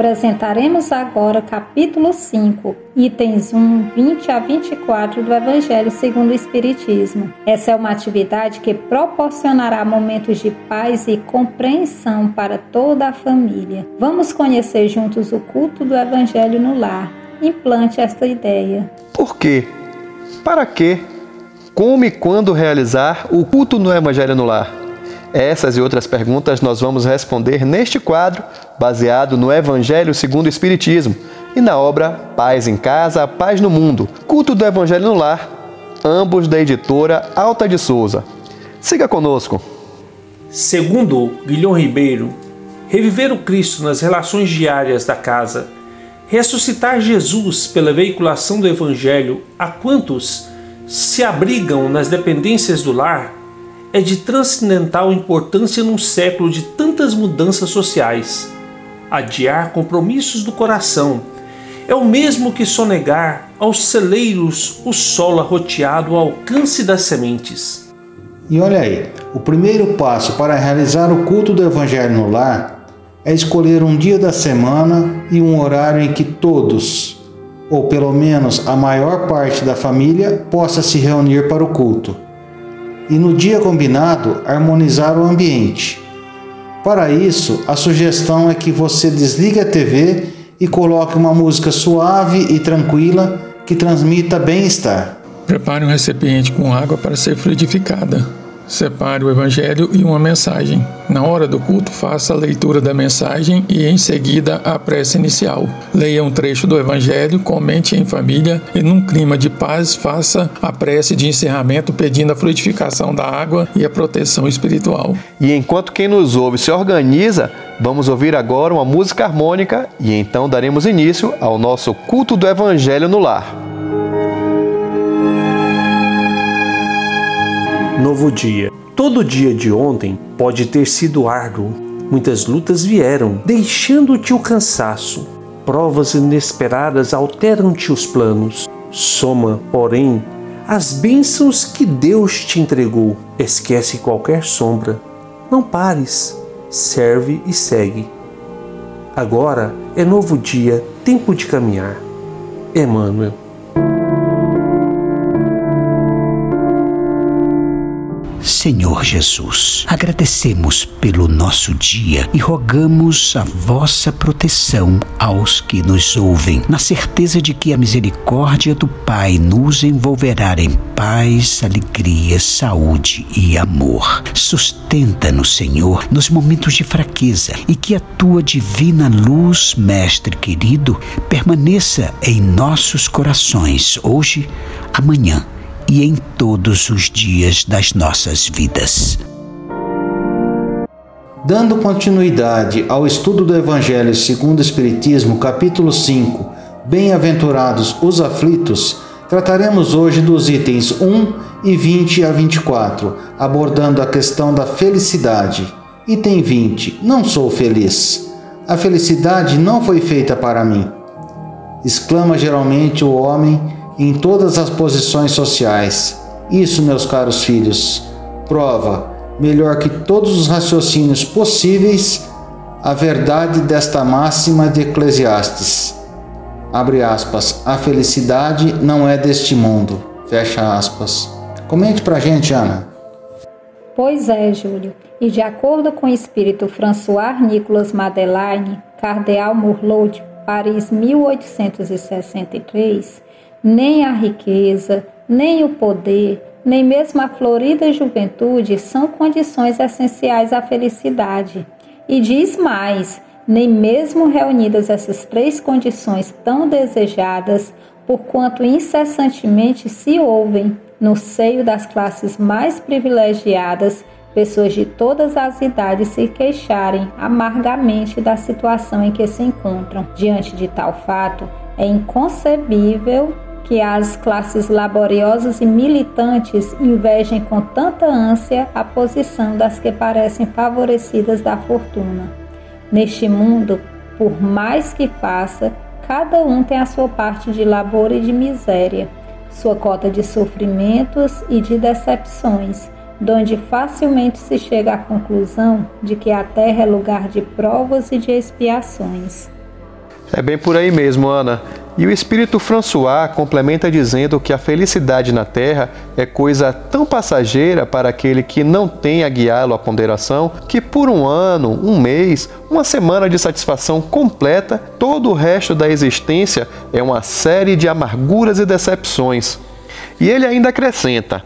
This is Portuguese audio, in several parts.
Apresentaremos agora capítulo 5, itens 1, 20 a 24 do Evangelho segundo o Espiritismo. Essa é uma atividade que proporcionará momentos de paz e compreensão para toda a família. Vamos conhecer juntos o culto do Evangelho no lar. Implante esta ideia. Por quê? Para quê? Como e quando realizar o culto no Evangelho no lar? Essas e outras perguntas nós vamos responder neste quadro, baseado no Evangelho segundo o Espiritismo e na obra Paz em Casa, Paz no Mundo, Culto do Evangelho no Lar, ambos da editora Alta de Souza. Siga conosco. Segundo Guilhom Ribeiro, reviver o Cristo nas relações diárias da casa, ressuscitar Jesus pela veiculação do Evangelho a quantos se abrigam nas dependências do lar é de transcendental importância num século de tantas mudanças sociais. Adiar compromissos do coração é o mesmo que sonegar aos celeiros o solo arroteado ao alcance das sementes. E olha aí, o primeiro passo para realizar o culto do Evangelho no lar é escolher um dia da semana e um horário em que todos, ou pelo menos a maior parte da família, possa se reunir para o culto e no dia combinado harmonizar o ambiente. Para isso, a sugestão é que você desligue a TV e coloque uma música suave e tranquila que transmita bem-estar. Prepare um recipiente com água para ser fluidificada. Separe o Evangelho e uma mensagem. Na hora do culto, faça a leitura da mensagem e, em seguida, a prece inicial. Leia um trecho do Evangelho, comente em família e, num clima de paz, faça a prece de encerramento pedindo a fluidificação da água e a proteção espiritual. E enquanto quem nos ouve se organiza, vamos ouvir agora uma música harmônica e então daremos início ao nosso culto do Evangelho no lar. Novo dia. Todo dia de ontem pode ter sido árduo. Muitas lutas vieram, deixando-te o cansaço. Provas inesperadas alteram-te os planos. Soma, porém, as bênçãos que Deus te entregou. Esquece qualquer sombra. Não pares. Serve e segue. Agora é novo dia, tempo de caminhar. Emmanuel. Senhor Jesus, agradecemos pelo nosso dia e rogamos a vossa proteção aos que nos ouvem, na certeza de que a misericórdia do Pai nos envolverá em paz, alegria, saúde e amor. Sustenta-nos, Senhor, nos momentos de fraqueza e que a tua divina luz, Mestre querido, permaneça em nossos corações hoje, amanhã e em todos os dias das nossas vidas. Dando continuidade ao estudo do Evangelho segundo o Espiritismo, capítulo 5, Bem-aventurados os aflitos, trataremos hoje dos itens 1 e 20 a 24, abordando a questão da felicidade. Item 20. Não sou feliz. A felicidade não foi feita para mim. Exclama geralmente o homem em todas as posições sociais. Isso, meus caros filhos, prova, melhor que todos os raciocínios possíveis, a verdade desta máxima de Eclesiastes. Abre aspas, a felicidade não é deste mundo. Fecha aspas. Comente pra gente, Ana. Pois é, Júlio. E de acordo com o espírito François Nicolas Madeleine, cardeal Murlot, Paris 1863, nem a riqueza, nem o poder, nem mesmo a florida juventude são condições essenciais à felicidade. E diz mais: nem mesmo reunidas essas três condições tão desejadas, porquanto incessantemente se ouvem, no seio das classes mais privilegiadas, pessoas de todas as idades se queixarem amargamente da situação em que se encontram. Diante de tal fato, é inconcebível que as classes laboriosas e militantes invejem com tanta ânsia a posição das que parecem favorecidas da fortuna. Neste mundo, por mais que faça, cada um tem a sua parte de labor e de miséria, sua cota de sofrimentos e de decepções, donde facilmente se chega à conclusão de que a terra é lugar de provas e de expiações. É bem por aí mesmo, Ana. E o espírito François complementa dizendo que a felicidade na terra é coisa tão passageira para aquele que não tem a guiá-lo à ponderação, que por um ano, um mês, uma semana de satisfação completa, todo o resto da existência é uma série de amarguras e decepções. E ele ainda acrescenta: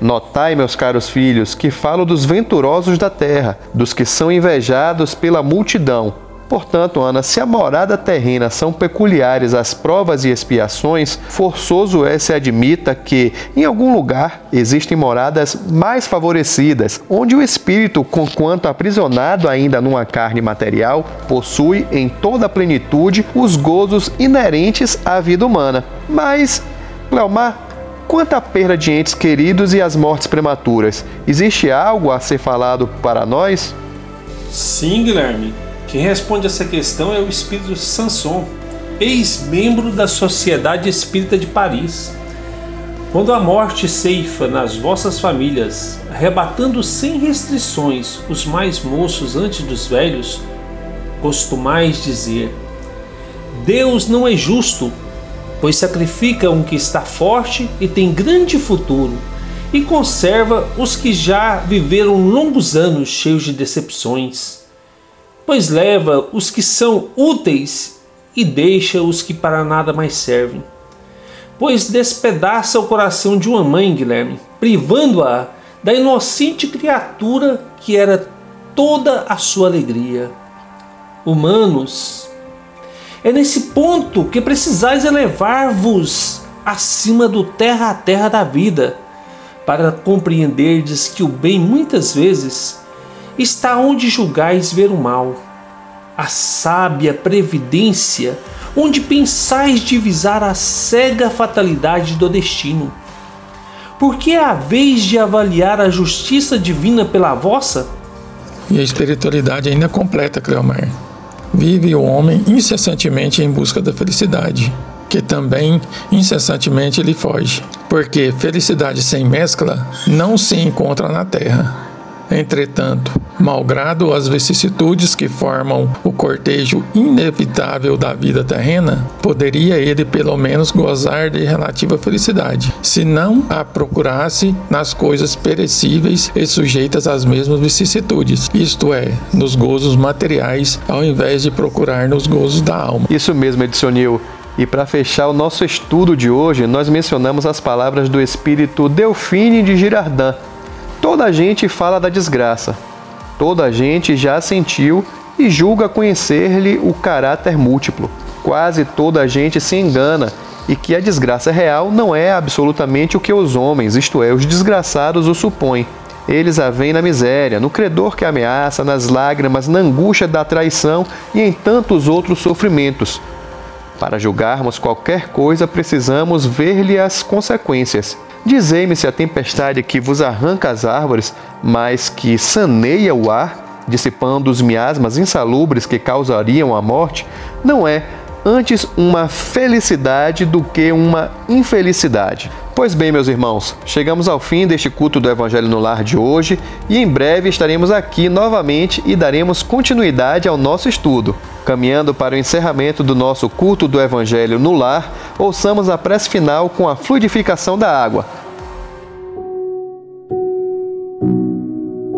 Notai, meus caros filhos, que falo dos venturosos da terra, dos que são invejados pela multidão Portanto, Ana, se a morada terrena são peculiares às provas e expiações, forçoso é se admita que, em algum lugar, existem moradas mais favorecidas, onde o espírito, conquanto aprisionado ainda numa carne material, possui em toda a plenitude os gozos inerentes à vida humana. Mas, Cleomar, quanto à perda de entes queridos e às mortes prematuras, existe algo a ser falado para nós? Sim, Guilherme. Quem responde essa questão é o espírito Sanson, ex-membro da Sociedade Espírita de Paris. Quando a morte ceifa nas vossas famílias, arrebatando sem restrições os mais moços antes dos velhos, costumais dizer: Deus não é justo, pois sacrifica um que está forte e tem grande futuro, e conserva os que já viveram longos anos cheios de decepções pois leva os que são úteis e deixa os que para nada mais servem. Pois despedaça o coração de uma mãe, Guilherme, privando-a da inocente criatura que era toda a sua alegria. Humanos, é nesse ponto que precisais elevar-vos acima do terra a terra da vida, para compreenderdes que o bem muitas vezes está onde julgais ver o mal, a sábia previdência, onde pensais divisar a cega fatalidade do destino. Porque é a vez de avaliar a justiça divina pela vossa? E a espiritualidade ainda completa, Cleomar. Vive o homem incessantemente em busca da felicidade, que também incessantemente lhe foge, porque felicidade sem mescla não se encontra na terra. Entretanto, malgrado as vicissitudes que formam o cortejo inevitável da vida terrena, poderia ele pelo menos gozar de relativa felicidade, se não a procurasse nas coisas perecíveis e sujeitas às mesmas vicissitudes, isto é, nos gozos materiais, ao invés de procurar nos gozos da alma. Isso mesmo, Edsonil. E para fechar o nosso estudo de hoje, nós mencionamos as palavras do espírito Delfine de Girardin, Toda a gente fala da desgraça. Toda a gente já sentiu e julga conhecer-lhe o caráter múltiplo. Quase toda a gente se engana e que a desgraça real não é absolutamente o que os homens, isto é, os desgraçados, o supõem. Eles a veem na miséria, no credor que ameaça, nas lágrimas, na angústia da traição e em tantos outros sofrimentos. Para julgarmos qualquer coisa, precisamos ver-lhe as consequências. Dizei-me se a tempestade que vos arranca as árvores, mas que saneia o ar, dissipando os miasmas insalubres que causariam a morte, não é antes uma felicidade do que uma infelicidade. Pois bem, meus irmãos, chegamos ao fim deste culto do Evangelho no Lar de hoje e em breve estaremos aqui novamente e daremos continuidade ao nosso estudo. Caminhando para o encerramento do nosso culto do Evangelho no Lar, ouçamos a prece final com a fluidificação da água.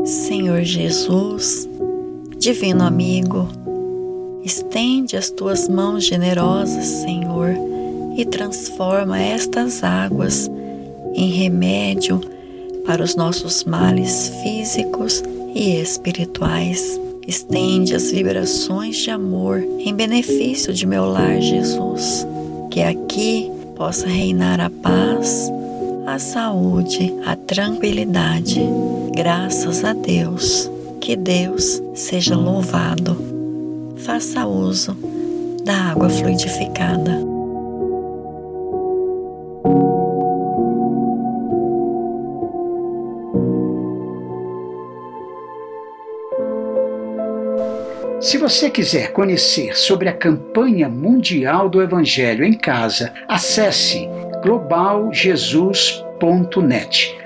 Senhor Jesus, Divino Amigo, Estende as tuas mãos generosas, Senhor, e transforma estas águas em remédio para os nossos males físicos e espirituais. Estende as vibrações de amor em benefício de meu lar, Jesus. Que aqui possa reinar a paz, a saúde, a tranquilidade. Graças a Deus. Que Deus seja louvado faça uso da água fluidificada. Se você quiser conhecer sobre a campanha mundial do Evangelho em casa, acesse globaljesus.net